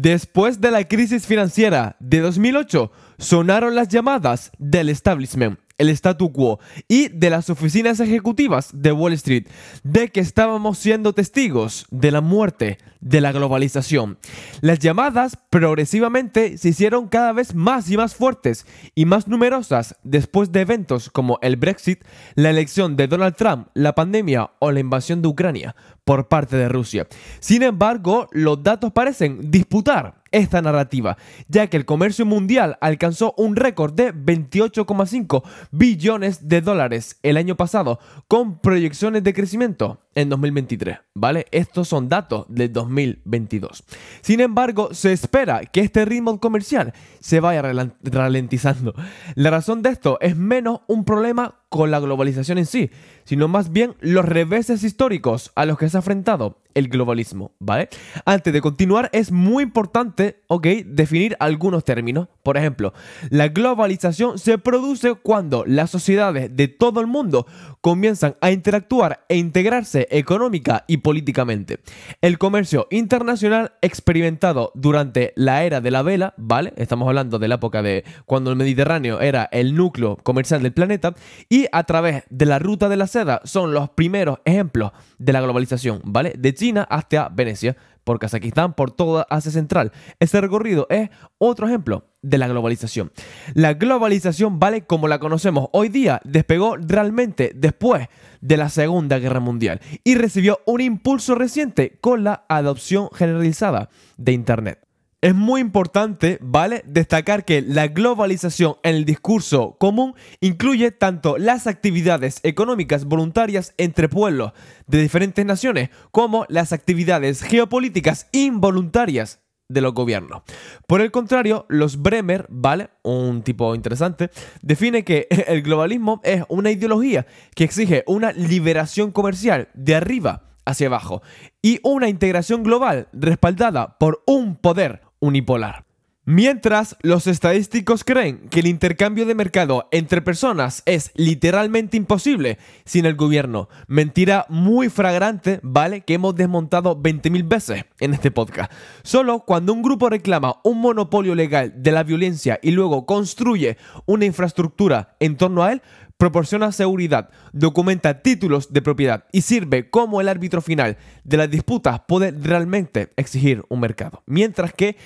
Después de la crisis financiera de 2008, sonaron las llamadas del establishment el statu quo y de las oficinas ejecutivas de Wall Street de que estábamos siendo testigos de la muerte de la globalización. Las llamadas progresivamente se hicieron cada vez más y más fuertes y más numerosas después de eventos como el Brexit, la elección de Donald Trump, la pandemia o la invasión de Ucrania por parte de Rusia. Sin embargo, los datos parecen disputar esta narrativa, ya que el comercio mundial alcanzó un récord de 28,5 billones de dólares el año pasado, con proyecciones de crecimiento en 2023, ¿vale? Estos son datos de 2022. Sin embargo, se espera que este ritmo comercial se vaya ralentizando. La razón de esto es menos un problema con la globalización en sí, sino más bien los reveses históricos a los que se ha enfrentado el globalismo, ¿vale? Antes de continuar, es muy importante, ¿ok?, definir algunos términos. Por ejemplo, la globalización se produce cuando las sociedades de todo el mundo comienzan a interactuar e integrarse económica y políticamente. El comercio internacional experimentado durante la era de la vela, ¿vale? Estamos hablando de la época de cuando el Mediterráneo era el núcleo comercial del planeta y a través de la ruta de la seda son los primeros ejemplos de la globalización, ¿vale? De China hasta Venecia, por Kazajistán, por toda Asia Central. Ese recorrido es otro ejemplo de la globalización. La globalización, ¿vale? Como la conocemos hoy día, despegó realmente después de la Segunda Guerra Mundial y recibió un impulso reciente con la adopción generalizada de Internet. Es muy importante, ¿vale? Destacar que la globalización en el discurso común incluye tanto las actividades económicas voluntarias entre pueblos de diferentes naciones como las actividades geopolíticas involuntarias de los gobiernos. Por el contrario, los Bremer, ¿vale? Un tipo interesante, define que el globalismo es una ideología que exige una liberación comercial de arriba hacia abajo y una integración global respaldada por un poder unipolar. Mientras los estadísticos creen que el intercambio de mercado entre personas es literalmente imposible sin el gobierno. Mentira muy fragrante, ¿vale? Que hemos desmontado 20.000 veces en este podcast. Solo cuando un grupo reclama un monopolio legal de la violencia y luego construye una infraestructura en torno a él, proporciona seguridad, documenta títulos de propiedad y sirve como el árbitro final de las disputas puede realmente exigir un mercado. Mientras que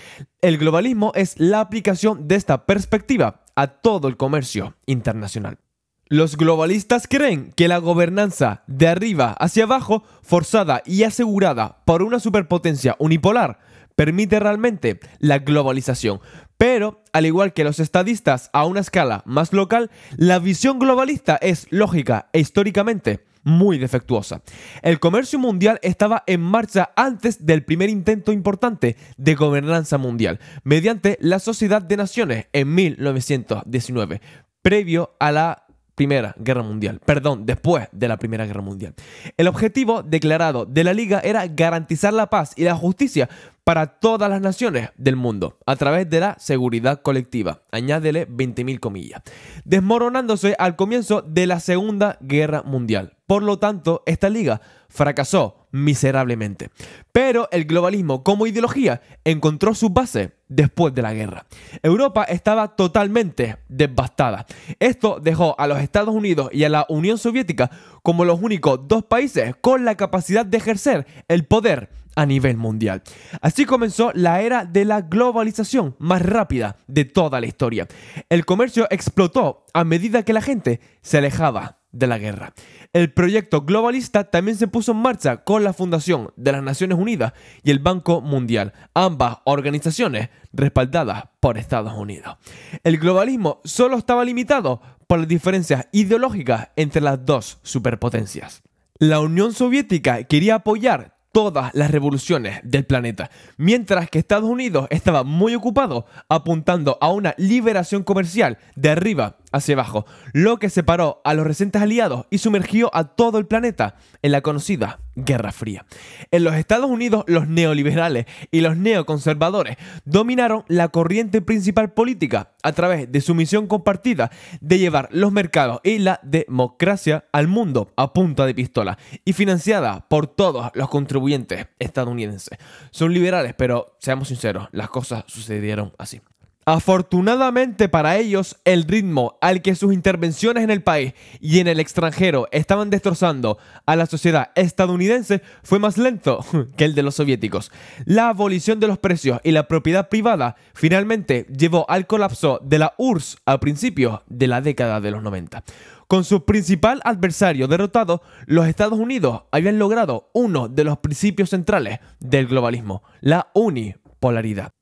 el globalismo es la aplicación de esta perspectiva a todo el comercio internacional. Los globalistas creen que la gobernanza de arriba hacia abajo, forzada y asegurada por una superpotencia unipolar, permite realmente la globalización. Pero, al igual que los estadistas a una escala más local, la visión globalista es lógica e históricamente muy defectuosa. El comercio mundial estaba en marcha antes del primer intento importante de gobernanza mundial, mediante la Sociedad de Naciones en 1919, previo a la Primera Guerra Mundial, perdón, después de la Primera Guerra Mundial. El objetivo declarado de la Liga era garantizar la paz y la justicia para todas las naciones del mundo a través de la seguridad colectiva. Añádele 20.000 comillas. Desmoronándose al comienzo de la Segunda Guerra Mundial. Por lo tanto, esta liga fracasó miserablemente. Pero el globalismo como ideología encontró su base después de la guerra. Europa estaba totalmente devastada. Esto dejó a los Estados Unidos y a la Unión Soviética como los únicos dos países con la capacidad de ejercer el poder a nivel mundial. Así comenzó la era de la globalización más rápida de toda la historia. El comercio explotó a medida que la gente se alejaba de la guerra. El proyecto globalista también se puso en marcha con la fundación de las Naciones Unidas y el Banco Mundial, ambas organizaciones respaldadas por Estados Unidos. El globalismo solo estaba limitado por las diferencias ideológicas entre las dos superpotencias. La Unión Soviética quería apoyar todas las revoluciones del planeta, mientras que Estados Unidos estaba muy ocupado apuntando a una liberación comercial de arriba hacia abajo, lo que separó a los recientes aliados y sumergió a todo el planeta en la conocida Guerra Fría. En los Estados Unidos, los neoliberales y los neoconservadores dominaron la corriente principal política a través de su misión compartida de llevar los mercados y la democracia al mundo a punta de pistola y financiada por todos los contribuyentes estadounidenses. Son liberales, pero seamos sinceros, las cosas sucedieron así. Afortunadamente para ellos, el ritmo al que sus intervenciones en el país y en el extranjero estaban destrozando a la sociedad estadounidense fue más lento que el de los soviéticos. La abolición de los precios y la propiedad privada finalmente llevó al colapso de la URSS a principios de la década de los 90. Con su principal adversario derrotado, los Estados Unidos habían logrado uno de los principios centrales del globalismo, la unipolaridad.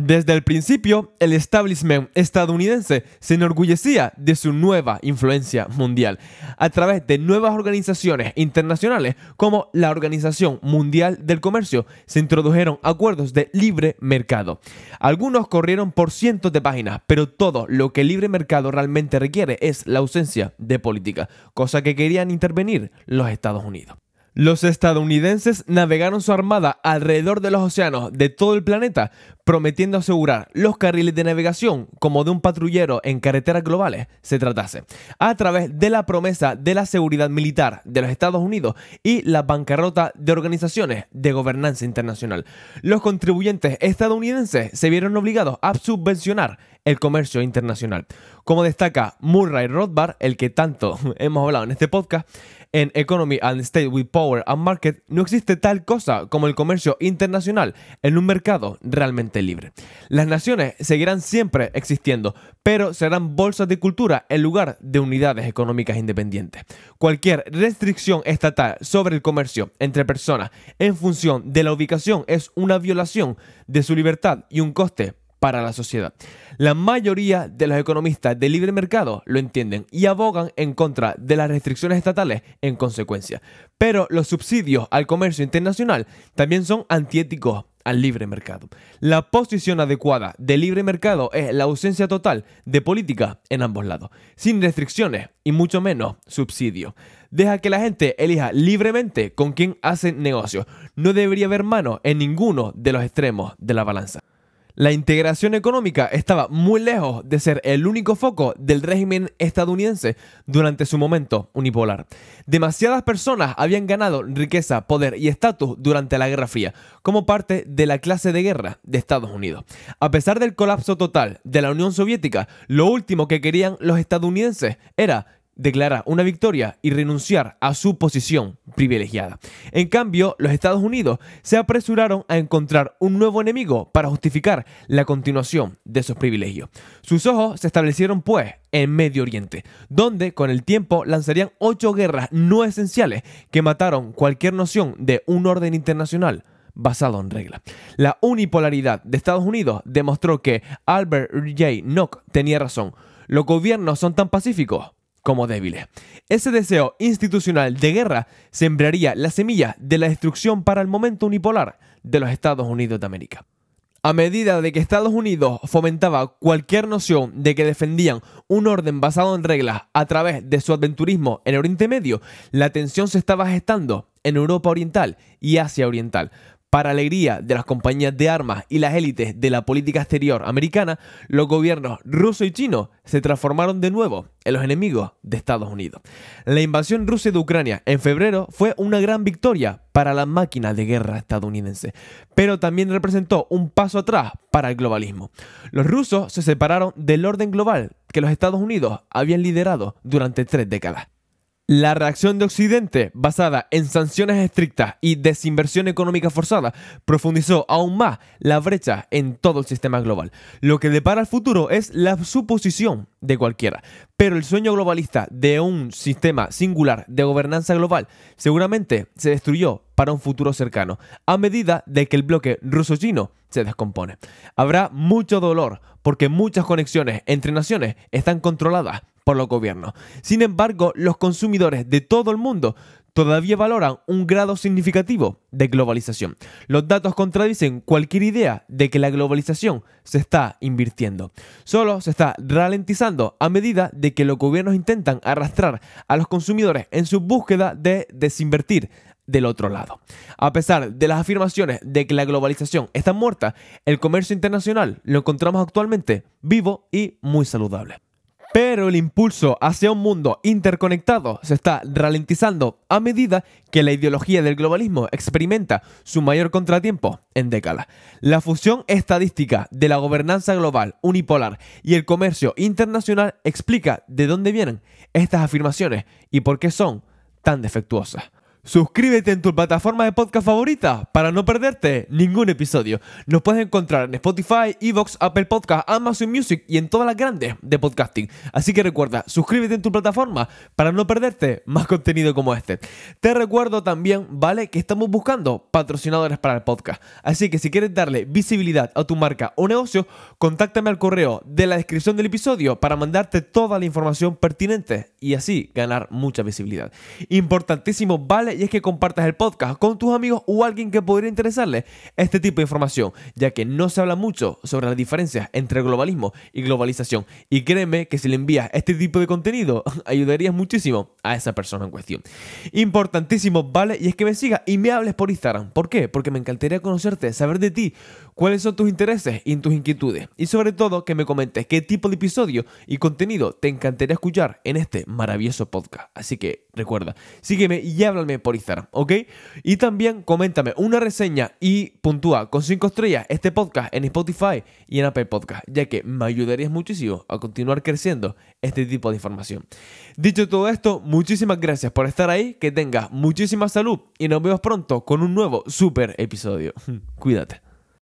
Desde el principio, el establishment estadounidense se enorgullecía de su nueva influencia mundial a través de nuevas organizaciones internacionales como la Organización Mundial del Comercio. Se introdujeron acuerdos de libre mercado. Algunos corrieron por cientos de páginas, pero todo lo que el libre mercado realmente requiere es la ausencia de política, cosa que querían intervenir los Estados Unidos. Los estadounidenses navegaron su armada alrededor de los océanos de todo el planeta, prometiendo asegurar los carriles de navegación como de un patrullero en carreteras globales se tratase, a través de la promesa de la seguridad militar de los Estados Unidos y la bancarrota de organizaciones de gobernanza internacional. Los contribuyentes estadounidenses se vieron obligados a subvencionar el comercio internacional. Como destaca Murray Rothbard, el que tanto hemos hablado en este podcast, en Economy and State with Power and Market no existe tal cosa como el comercio internacional en un mercado realmente libre. Las naciones seguirán siempre existiendo, pero serán bolsas de cultura en lugar de unidades económicas independientes. Cualquier restricción estatal sobre el comercio entre personas en función de la ubicación es una violación de su libertad y un coste para la sociedad. La mayoría de los economistas de libre mercado lo entienden y abogan en contra de las restricciones estatales en consecuencia. Pero los subsidios al comercio internacional también son antiéticos al libre mercado. La posición adecuada del libre mercado es la ausencia total de política en ambos lados, sin restricciones y mucho menos subsidios. Deja que la gente elija libremente con quién hace negocio. No debería haber mano en ninguno de los extremos de la balanza. La integración económica estaba muy lejos de ser el único foco del régimen estadounidense durante su momento unipolar. Demasiadas personas habían ganado riqueza, poder y estatus durante la Guerra Fría, como parte de la clase de guerra de Estados Unidos. A pesar del colapso total de la Unión Soviética, lo último que querían los estadounidenses era declarar una victoria y renunciar a su posición privilegiada. En cambio, los Estados Unidos se apresuraron a encontrar un nuevo enemigo para justificar la continuación de sus privilegios. Sus ojos se establecieron pues en Medio Oriente, donde con el tiempo lanzarían ocho guerras no esenciales que mataron cualquier noción de un orden internacional basado en regla. La unipolaridad de Estados Unidos demostró que Albert J. Nock tenía razón. Los gobiernos son tan pacíficos como débiles. Ese deseo institucional de guerra sembraría la semilla de la destrucción para el momento unipolar de los Estados Unidos de América. A medida de que Estados Unidos fomentaba cualquier noción de que defendían un orden basado en reglas a través de su aventurismo en Oriente Medio, la tensión se estaba gestando en Europa Oriental y Asia Oriental, para alegría de las compañías de armas y las élites de la política exterior americana, los gobiernos ruso y chino se transformaron de nuevo en los enemigos de Estados Unidos. La invasión rusa de Ucrania en febrero fue una gran victoria para la máquina de guerra estadounidense, pero también representó un paso atrás para el globalismo. Los rusos se separaron del orden global que los Estados Unidos habían liderado durante tres décadas. La reacción de Occidente, basada en sanciones estrictas y desinversión económica forzada, profundizó aún más la brecha en todo el sistema global. Lo que depara el futuro es la suposición de cualquiera. Pero el sueño globalista de un sistema singular de gobernanza global seguramente se destruyó para un futuro cercano, a medida de que el bloque ruso-chino se descompone. Habrá mucho dolor porque muchas conexiones entre naciones están controladas por los gobiernos. Sin embargo, los consumidores de todo el mundo todavía valoran un grado significativo de globalización. Los datos contradicen cualquier idea de que la globalización se está invirtiendo. Solo se está ralentizando a medida de que los gobiernos intentan arrastrar a los consumidores en su búsqueda de desinvertir del otro lado. A pesar de las afirmaciones de que la globalización está muerta, el comercio internacional lo encontramos actualmente vivo y muy saludable. Pero el impulso hacia un mundo interconectado se está ralentizando a medida que la ideología del globalismo experimenta su mayor contratiempo en décadas. La fusión estadística de la gobernanza global unipolar y el comercio internacional explica de dónde vienen estas afirmaciones y por qué son tan defectuosas. Suscríbete en tu plataforma de podcast favorita para no perderte ningún episodio. Nos puedes encontrar en Spotify, Evox, Apple Podcast, Amazon Music y en todas las grandes de podcasting. Así que recuerda, suscríbete en tu plataforma para no perderte más contenido como este. Te recuerdo también, ¿vale? Que estamos buscando patrocinadores para el podcast. Así que si quieres darle visibilidad a tu marca o negocio, contáctame al correo de la descripción del episodio para mandarte toda la información pertinente y así ganar mucha visibilidad. Importantísimo, ¿vale? Y es que compartas el podcast con tus amigos o alguien que podría interesarle este tipo de información, ya que no se habla mucho sobre las diferencias entre globalismo y globalización. Y créeme que si le envías este tipo de contenido, ayudarías muchísimo a esa persona en cuestión. Importantísimo, ¿vale? Y es que me sigas y me hables por Instagram. ¿Por qué? Porque me encantaría conocerte, saber de ti, cuáles son tus intereses y tus inquietudes. Y sobre todo que me comentes qué tipo de episodio y contenido te encantaría escuchar en este maravilloso podcast. Así que recuerda, sígueme y háblame por Instagram, ¿ok? Y también coméntame una reseña y puntúa con 5 estrellas este podcast en Spotify y en Apple Podcast, ya que me ayudarías muchísimo a continuar creciendo este tipo de información. Dicho todo esto, muchísimas gracias por estar ahí, que tengas muchísima salud y nos vemos pronto con un nuevo super episodio. Cuídate.